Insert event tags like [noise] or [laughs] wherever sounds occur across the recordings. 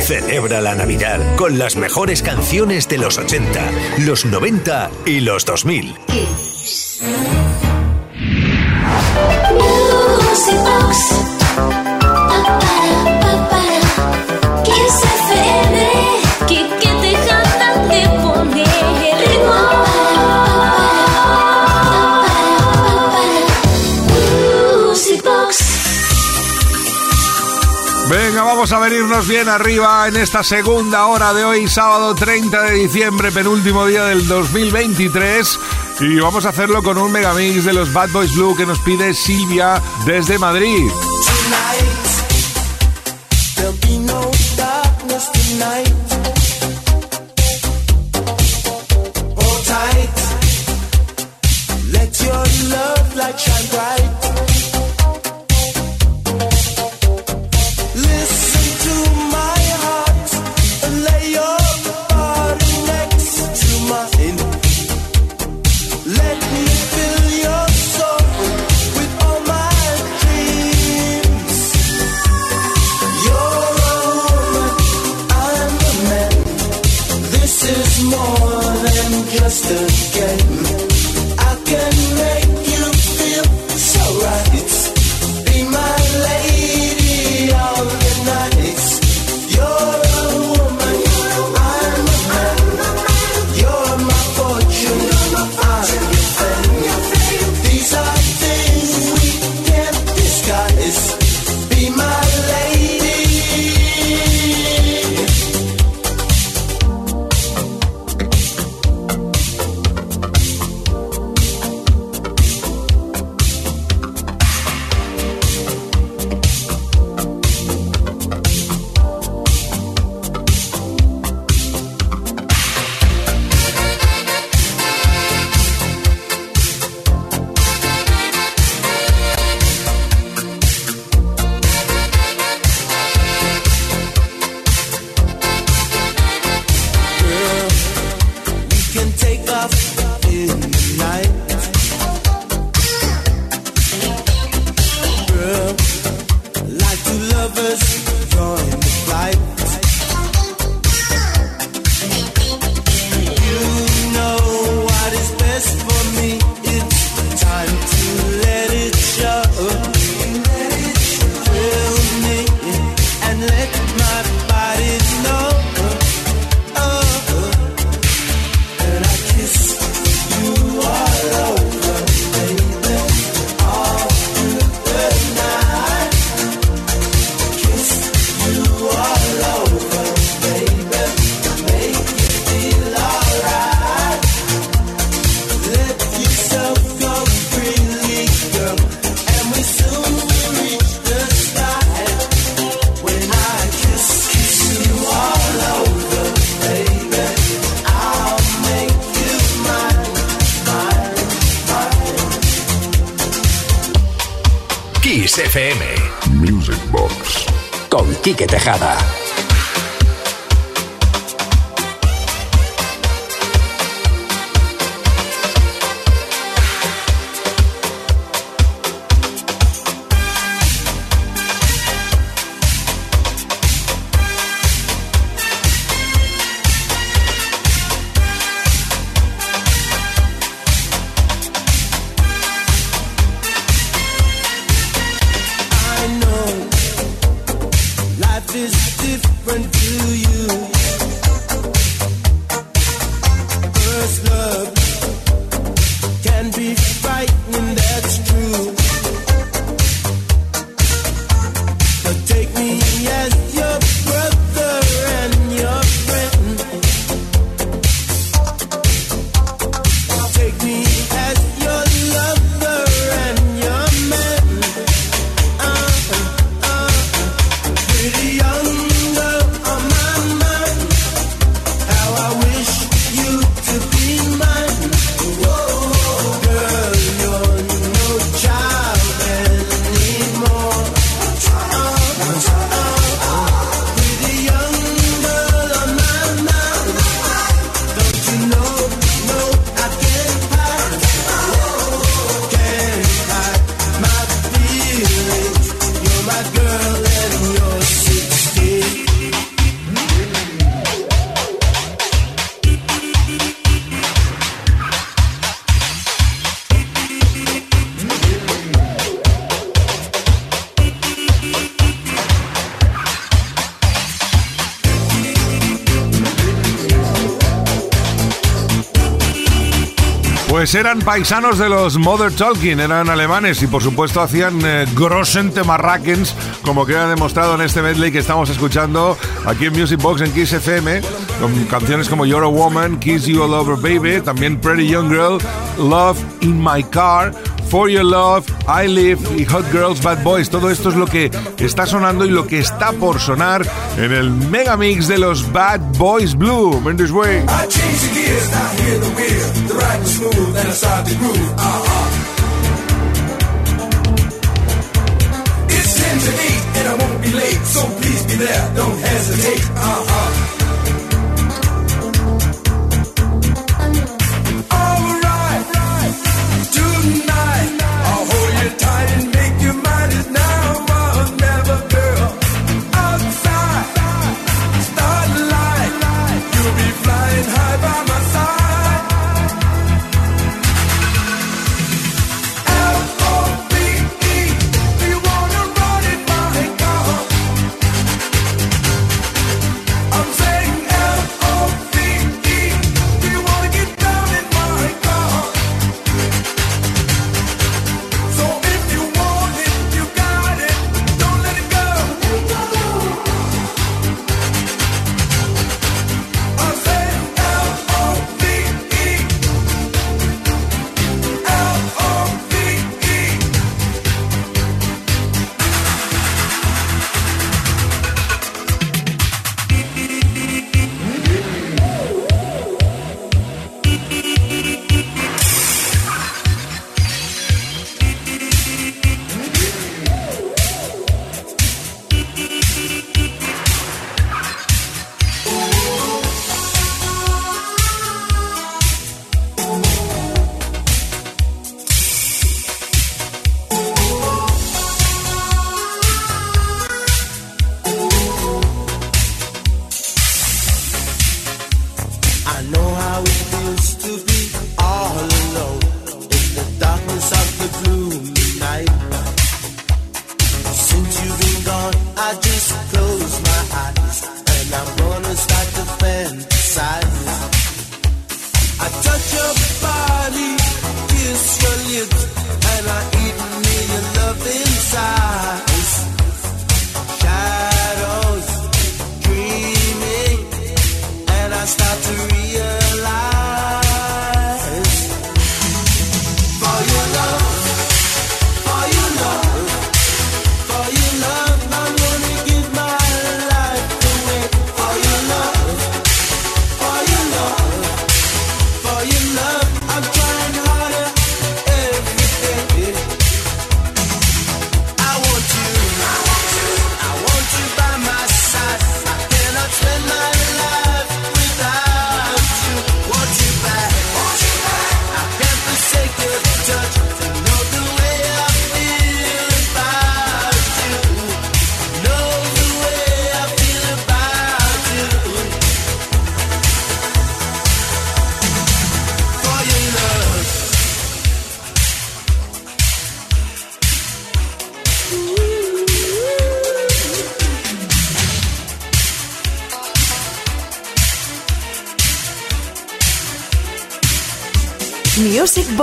Celebra la Navidad con las mejores canciones de los 80, los 90 y los 2000. Venga, vamos a venirnos bien arriba en esta segunda hora de hoy, sábado 30 de diciembre, penúltimo día del 2023. Y vamos a hacerlo con un megamix de los Bad Boys Blue que nos pide Silvia desde Madrid. Quique Tejada. Pues eran paisanos de los Mother Talking, eran alemanes y por supuesto hacían eh, grossen temarrakens, como queda demostrado en este medley que estamos escuchando aquí en Music Box en Kiss FM, con canciones como You're a Woman, Kiss You All Over Baby, también Pretty Young Girl, Love in My Car, For Your Love, I Live y Hot Girls, Bad Boys. Todo esto es lo que está sonando y lo que está por sonar en el mega mix de los Bad Boys Blue. This way. It's 10 to 8 and I won't be late, so please be there. Don't hesitate. Uh-huh.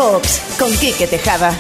Box con Quique Tejada.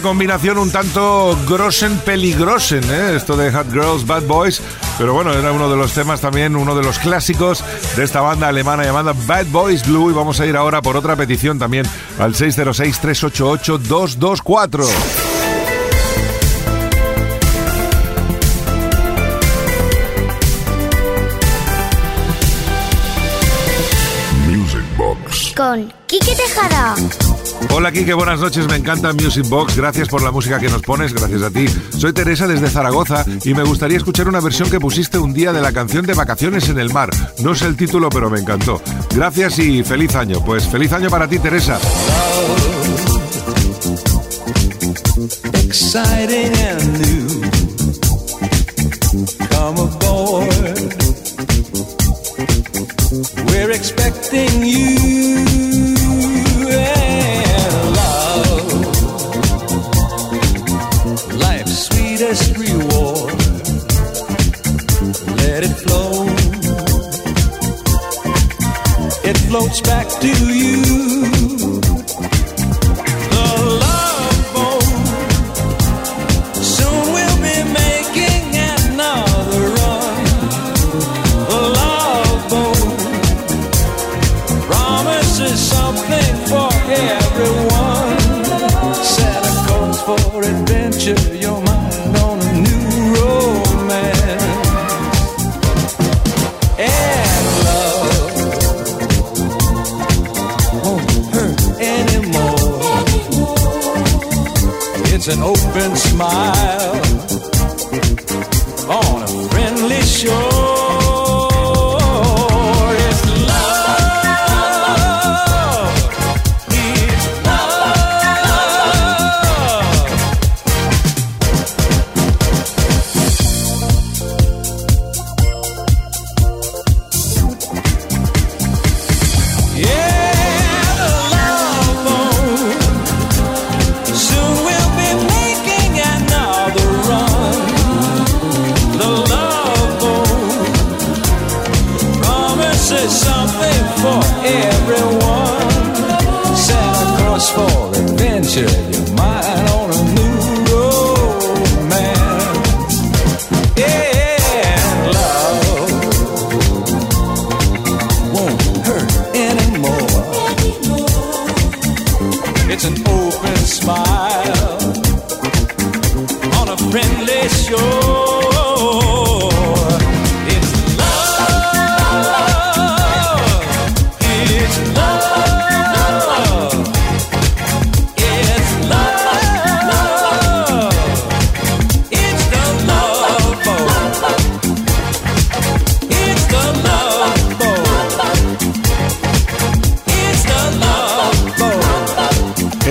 Una combinación un tanto grosen peligrosen, ¿eh? esto de Hot Girls, Bad Boys. Pero bueno, era uno de los temas también, uno de los clásicos de esta banda alemana llamada Bad Boys Blue. Y vamos a ir ahora por otra petición también al 606-388-224. Music Box. Con Kike Tejada. Hola Kike, buenas noches, me encanta Music Box, gracias por la música que nos pones, gracias a ti. Soy Teresa desde Zaragoza y me gustaría escuchar una versión que pusiste un día de la canción de Vacaciones en el Mar. No sé el título, pero me encantó. Gracias y feliz año. Pues feliz año para ti, Teresa. We're expecting you. Reward. Let it flow. It floats back to you.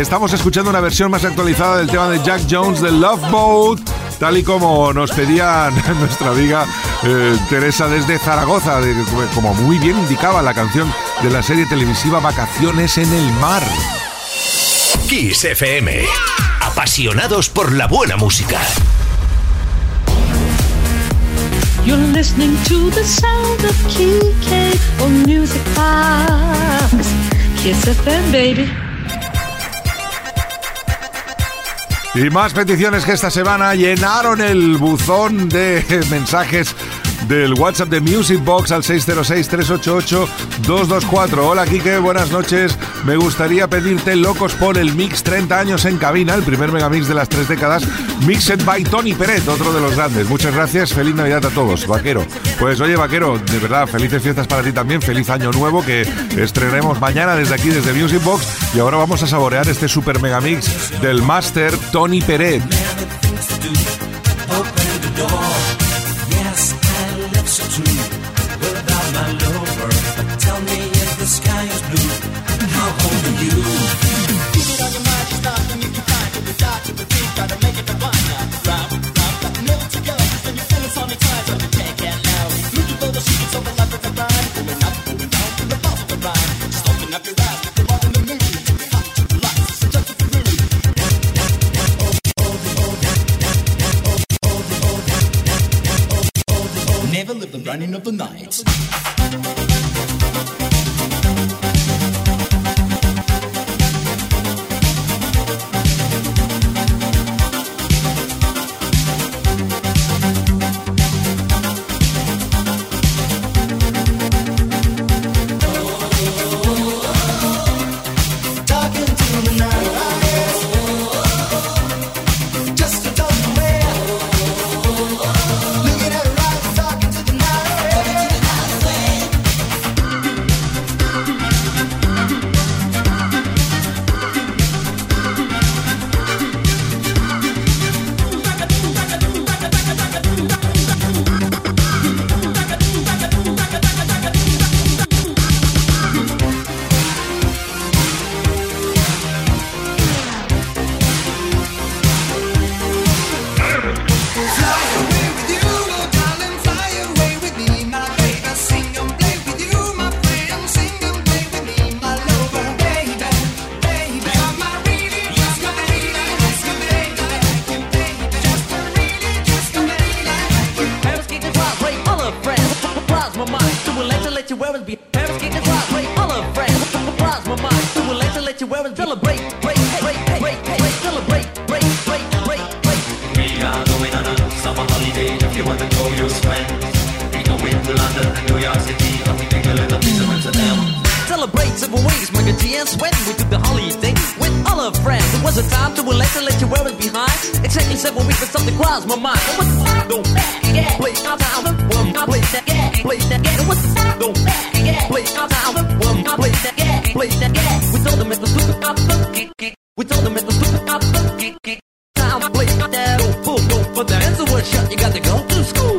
Estamos escuchando una versión más actualizada del tema de Jack Jones de Love Boat, tal y como nos pedía [laughs] nuestra amiga eh, Teresa desde Zaragoza, como muy bien indicaba la canción de la serie televisiva Vacaciones en el Mar. Kiss FM, apasionados por la buena música. You're listening to the sound of Music Kiss FM, baby. Y más peticiones que esta semana llenaron el buzón de [laughs] mensajes del WhatsApp de Music Box al 606-388-224. Hola Kike, buenas noches. Me gustaría pedirte Locos por el Mix 30 años en cabina, el primer megamix de las tres décadas, Mixed by Tony Peret, otro de los grandes. Muchas gracias, feliz Navidad a todos, Vaquero. Pues oye Vaquero, de verdad, felices fiestas para ti también, feliz año nuevo que estrenemos mañana desde aquí, desde Music Box. Y ahora vamos a saborear este super megamix del Master Tony Peret. Running of the night. Several ways, G and sweat. We took the holiday with all our friends. It was a time to relax and let you wear it behind. Exactly seven weeks, but something crossed my mind. It was the time, don't yeah. Play our town, well, I play that, yeah. Play that, yeah. It was the time, don't yeah. Play our town, well, I play that, yeah. Play that, yeah. We told them it's the super pop, we told them it's the super pop, time, play that, oh, boom, boom, for the answer was shut, you got to go to school.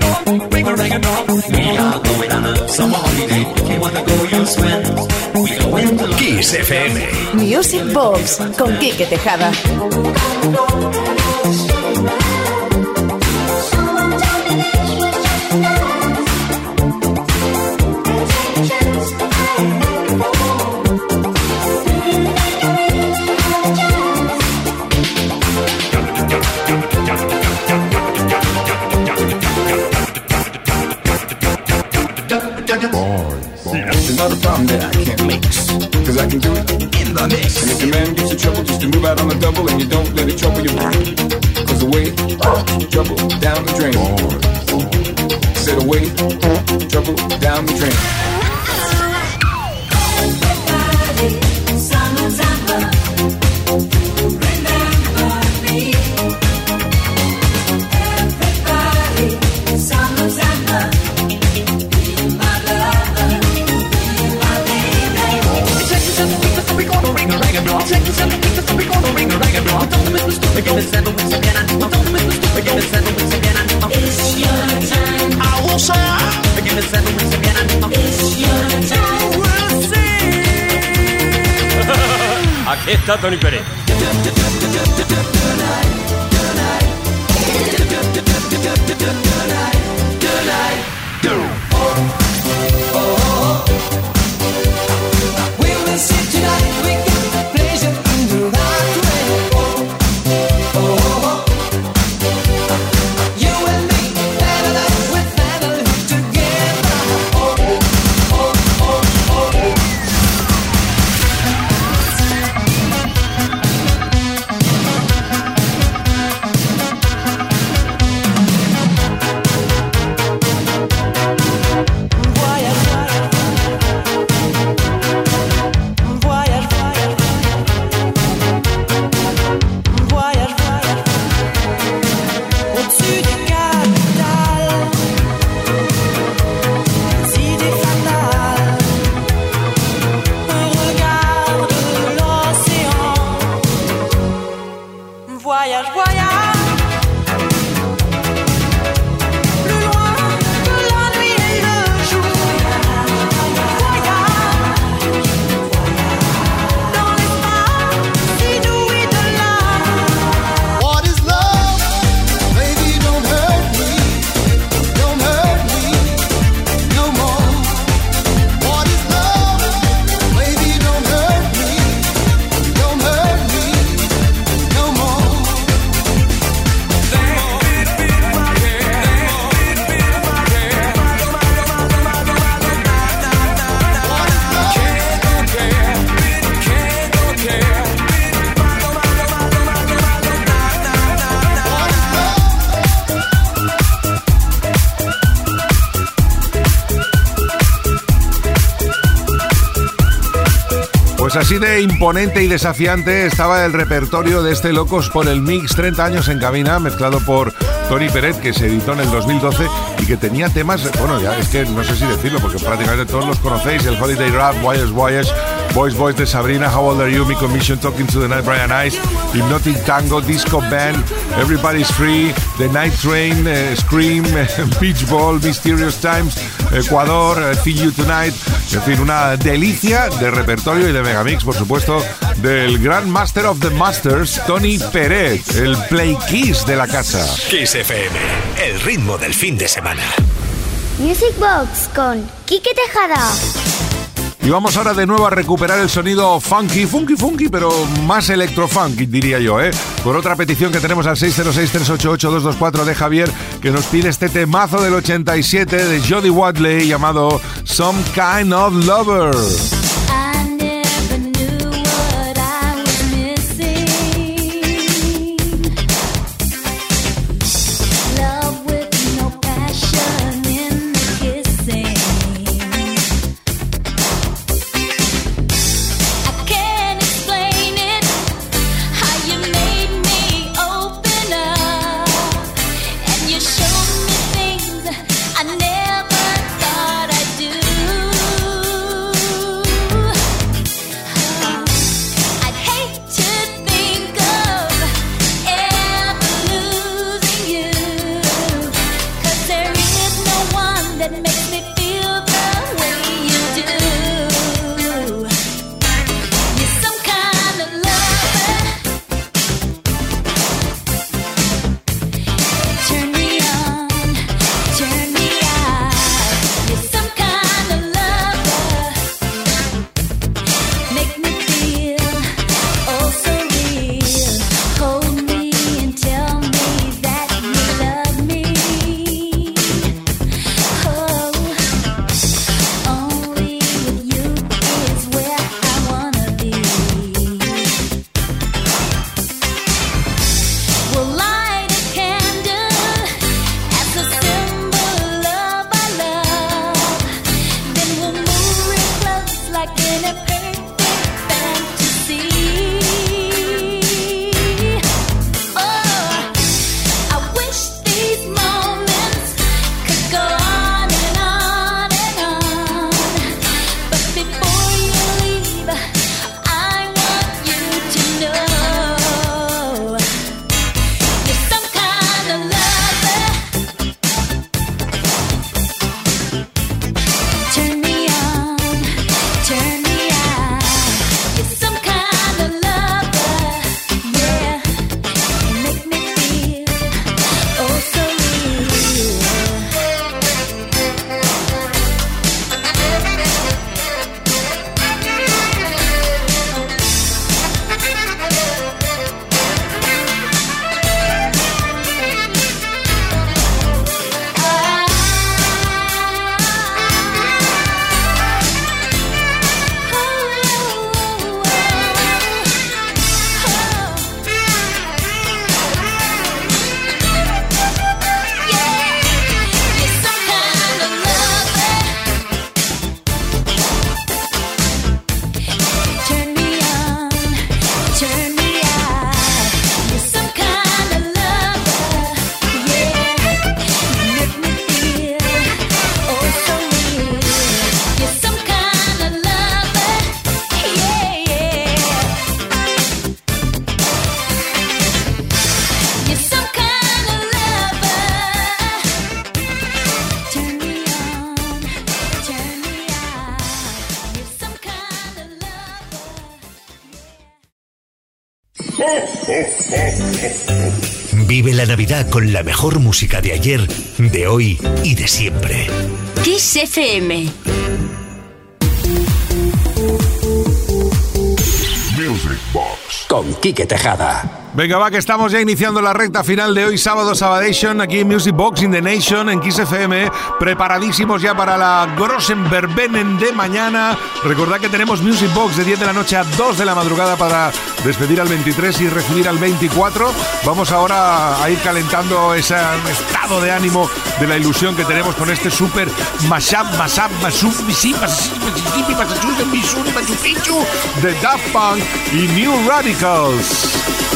We are going on a summer holiday. If you want to go, you'll swim. We go into. Kiss FM. Music Box con Quique Tejada. If your man gets in trouble, just to move out on the double and you don't let it trouble your brain. Cause away, trouble down the drain. Said away, trouble down the drain. Aquí imponente y desafiante estaba el repertorio de este Locos por el Mix 30 años en cabina, mezclado por Tony Peret, que se editó en el 2012 y que tenía temas, bueno, ya es que no sé si decirlo, porque prácticamente todos los conocéis, el Holiday Rap, Wires Wires, Boys Boys de Sabrina, How Old Are You, Mi Commission, Talking to the Night, Brian Ice, Hypnotic Tango, Disco Band, Everybody's Free, The Night Train, eh, Scream, [laughs] Beach Ball, Mysterious Times, Ecuador, See You Tonight. En fin, una delicia de repertorio y de megamix, por supuesto, del Grand Master of the Masters, Tony Peret, el Play Kiss de la casa. Kiss FM, el ritmo del fin de semana. Music Box con Kike Tejada. Y vamos ahora de nuevo a recuperar el sonido funky, funky, funky, pero más electrofunky, diría yo, ¿eh? Por otra petición que tenemos al 606-388-224 de Javier, que nos pide este temazo del 87 de Jody Wadley llamado Some Kind of Lover. Vive la Navidad con la mejor música de ayer, de hoy y de siempre. Kiss FM. Music Box. Con Quique Tejada. Venga, va, que estamos ya iniciando la recta final de hoy, sábado Sabadation, aquí en Music Box in the Nation, en Kiss FM, preparadísimos ya para la Grossenverbenen de mañana. Recordad que tenemos Music Box de 10 de la noche a 2 de la madrugada para despedir al 23 y recibir al 24. Vamos ahora a ir calentando ese estado de ánimo de la ilusión que tenemos con este super mashup, mashup, mashup, de Daft Punk y New Radicals.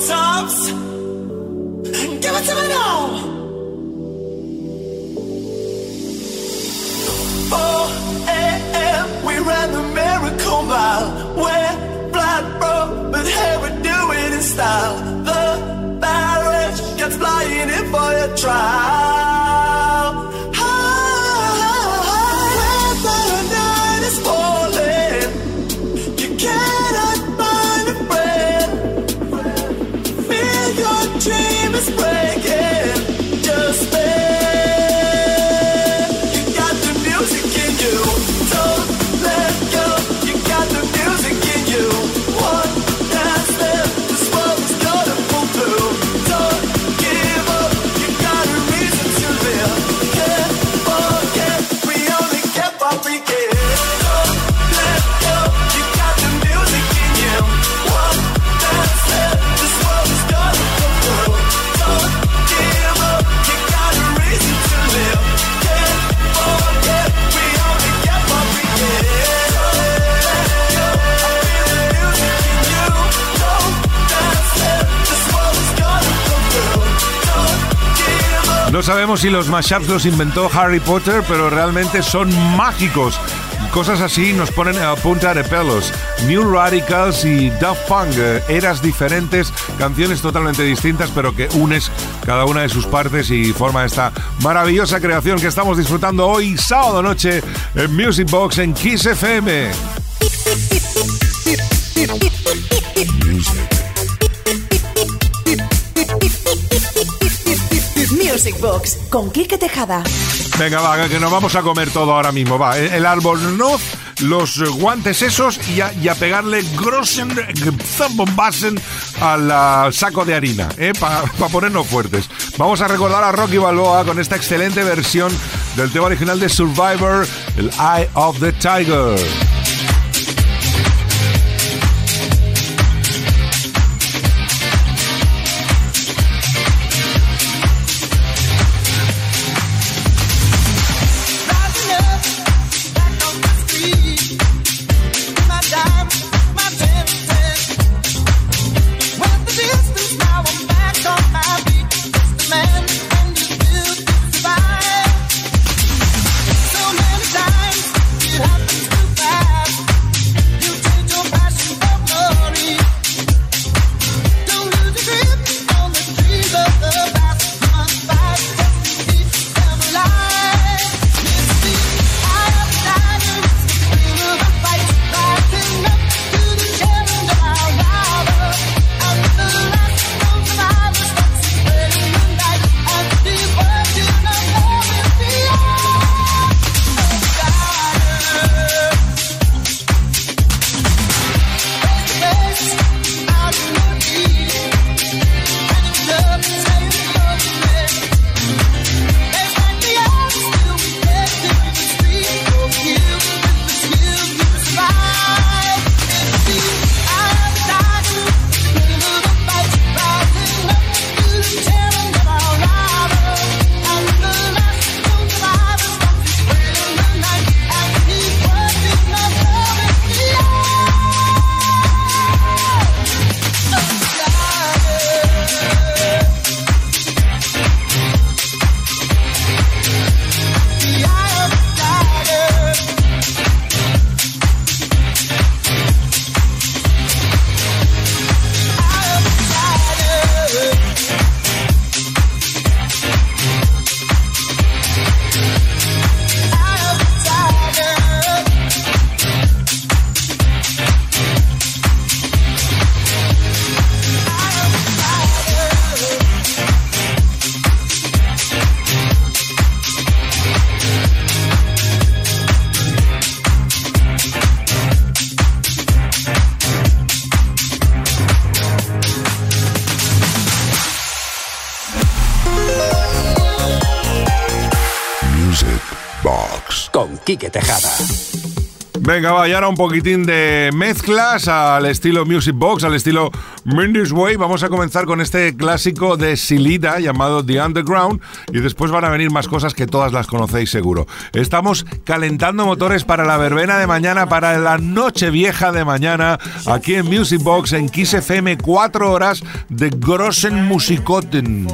tops. Give it to me now. Four a.m. We ran the miracle mile. We're flat broke, but hey, we do it in style. The barrage gets flying in for a trial. Sabemos si los mashups los inventó Harry Potter, pero realmente son mágicos. Cosas así nos ponen a punta de pelos. New Radicals y Daft Punk, eh, eras diferentes, canciones totalmente distintas, pero que unes cada una de sus partes y forma esta maravillosa creación que estamos disfrutando hoy, sábado noche, en Music Box en Kiss FM. Box con Quique Tejada. Venga, va, que nos vamos a comer todo ahora mismo. Va, el árbol no, los guantes esos y a, y a pegarle grossen zambombasen al saco de harina, ¿eh? para ponernos fuertes. Vamos a recordar a Rocky Balboa con esta excelente versión del tema original de Survivor, el Eye of the Tiger. Quique Tejada. Venga, va, y ahora un poquitín de mezclas al estilo Music Box, al estilo Mindy's Way. Vamos a comenzar con este clásico de Silita llamado The Underground y después van a venir más cosas que todas las conocéis seguro. Estamos calentando motores para la verbena de mañana, para la noche vieja de mañana, aquí en Music Box, en Kiss FM, cuatro horas de Grossen Musikoten.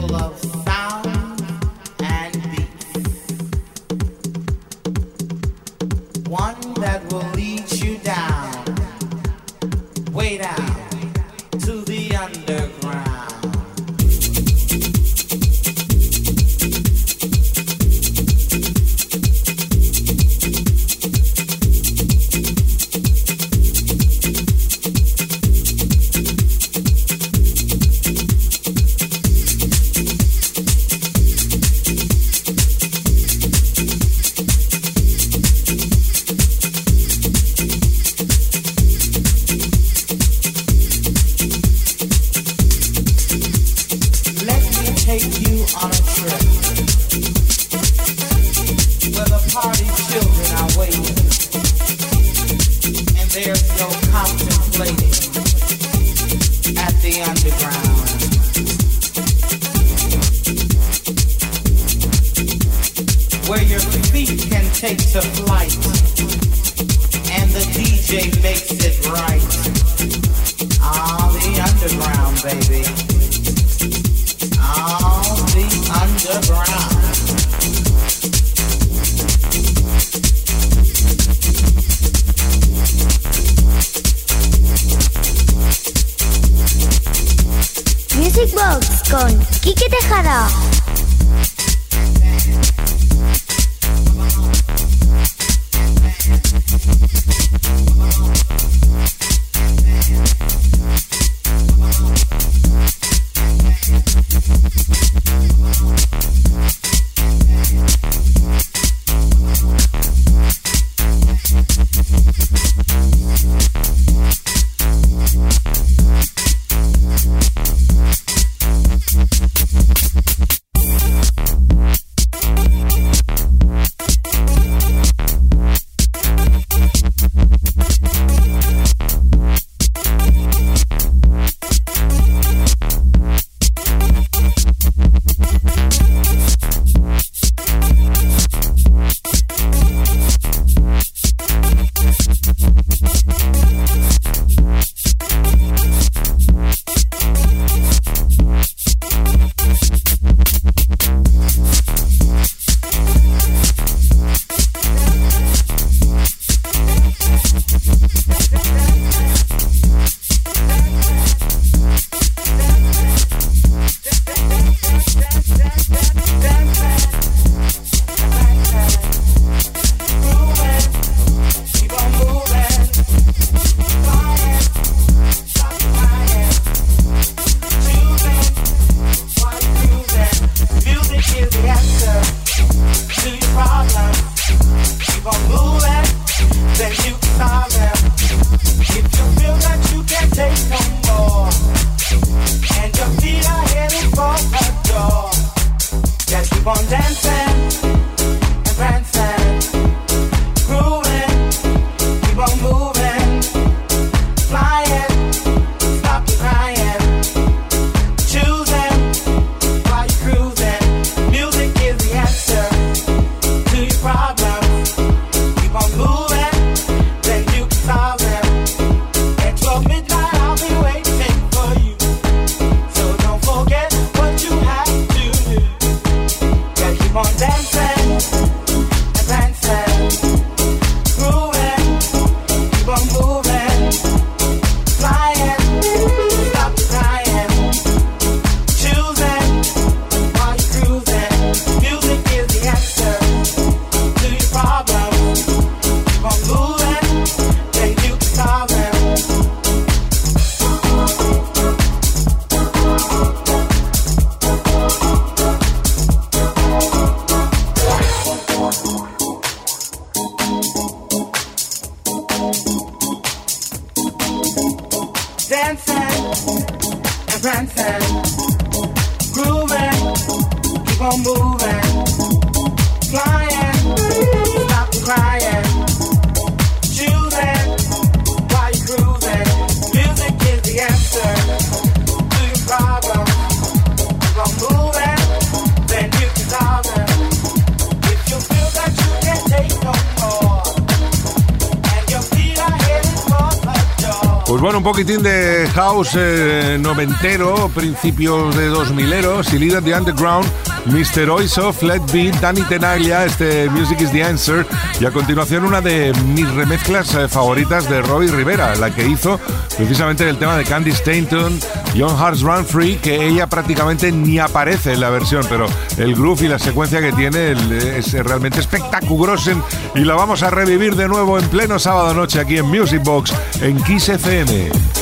Flying, house eh, noventero, principios de 2000ero, Silida the Underground, Mr. Oiso, Flat Beat, Danny Tenaglia, este Music is the Answer, y a continuación una de mis remezclas eh, favoritas de Roy Rivera, la que hizo precisamente el tema de Candy Stainton, Young Hearts Run Free, que ella prácticamente ni aparece en la versión, pero el groove y la secuencia que tiene es realmente espectaculoso y la vamos a revivir de nuevo en pleno sábado noche aquí en Music Box en Kiss FM.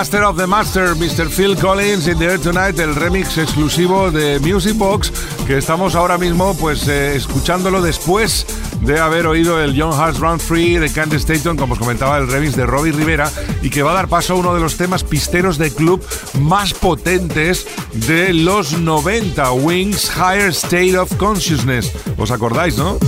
Master of the Master, Mr. Phil Collins in the Air Tonight, el remix exclusivo de Music Box, que estamos ahora mismo pues eh, escuchándolo después de haber oído el Young Hearts Run Free de Candice Staton, como os comentaba, el remix de Robbie Rivera, y que va a dar paso a uno de los temas pisteros de club más potentes de los 90, Wings Higher State of Consciousness. ¿Os acordáis, no?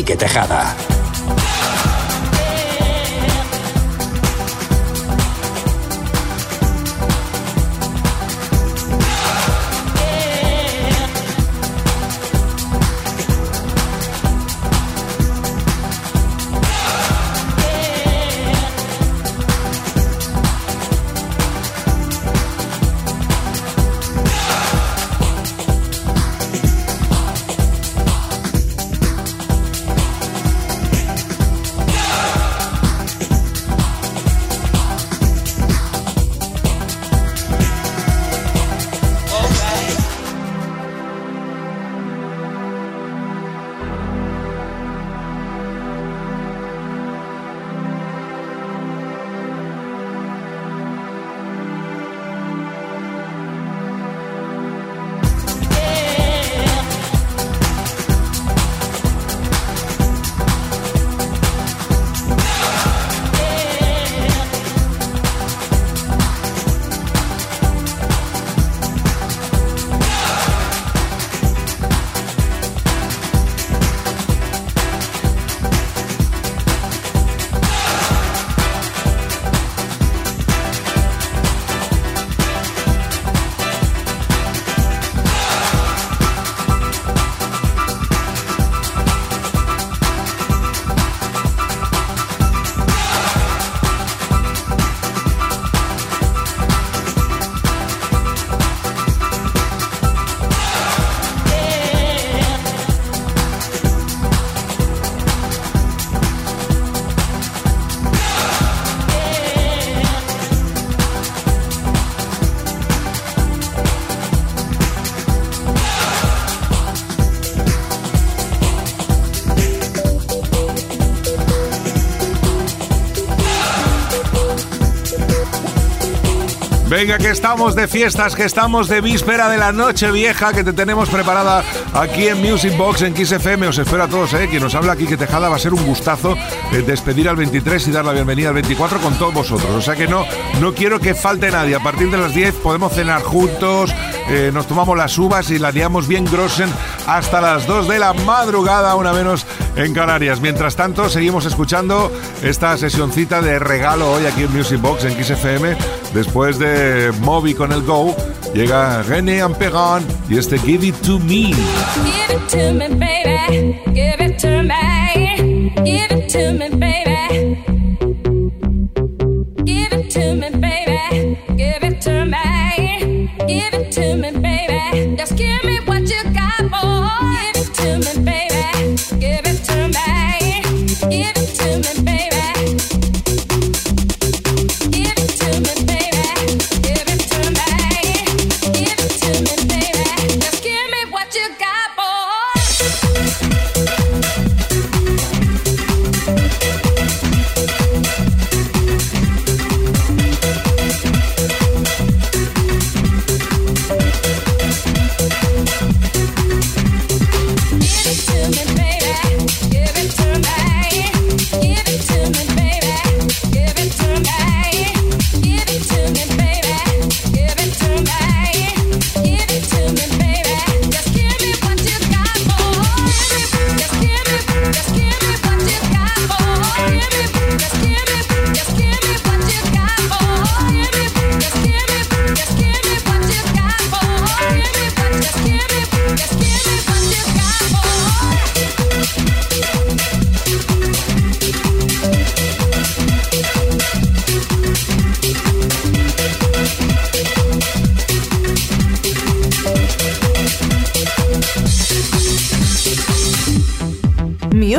Quique Tejada. Venga, que estamos de fiestas, que estamos de víspera de la noche vieja que te tenemos preparada aquí en Music Box en Kiss FM. Os espero a todos, ¿eh? Quien nos habla aquí que Tejada va a ser un gustazo eh, despedir al 23 y dar la bienvenida al 24 con todos vosotros. O sea que no, no quiero que falte nadie. A partir de las 10 podemos cenar juntos, eh, nos tomamos las uvas y la liamos bien grosen hasta las 2 de la madrugada, una menos en Canarias. Mientras tanto, seguimos escuchando esta sesioncita de regalo hoy aquí en Music Box en XFM. Después de Moby con el Go, llega René Amperan y este Give It To Me. Give it to me, baby. Give it to me. Give it to me, baby. Give it to me, baby. Give it to me. To me,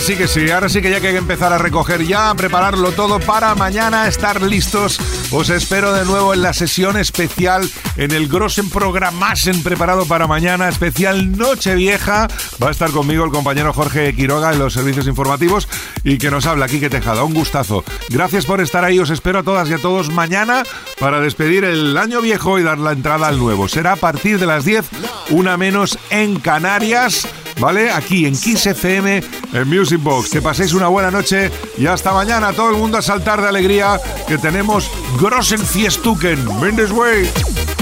Sí que sí, ahora sí que ya que hay que empezar a recoger ya, a prepararlo todo para mañana estar listos. Os espero de nuevo en la sesión especial, en el Grossen Programasen preparado para mañana, especial Nochevieja. Va a estar conmigo el compañero Jorge Quiroga en los servicios informativos y que nos habla aquí que Tejada. Un gustazo. Gracias por estar ahí, os espero a todas y a todos mañana para despedir el año viejo y dar la entrada al nuevo. Será a partir de las 10, una menos en Canarias. ¿Vale? Aquí en Kiss FM, en Music Box. Que paséis una buena noche y hasta mañana. Todo el mundo a saltar de alegría que tenemos Grossen Fiestuken. Way.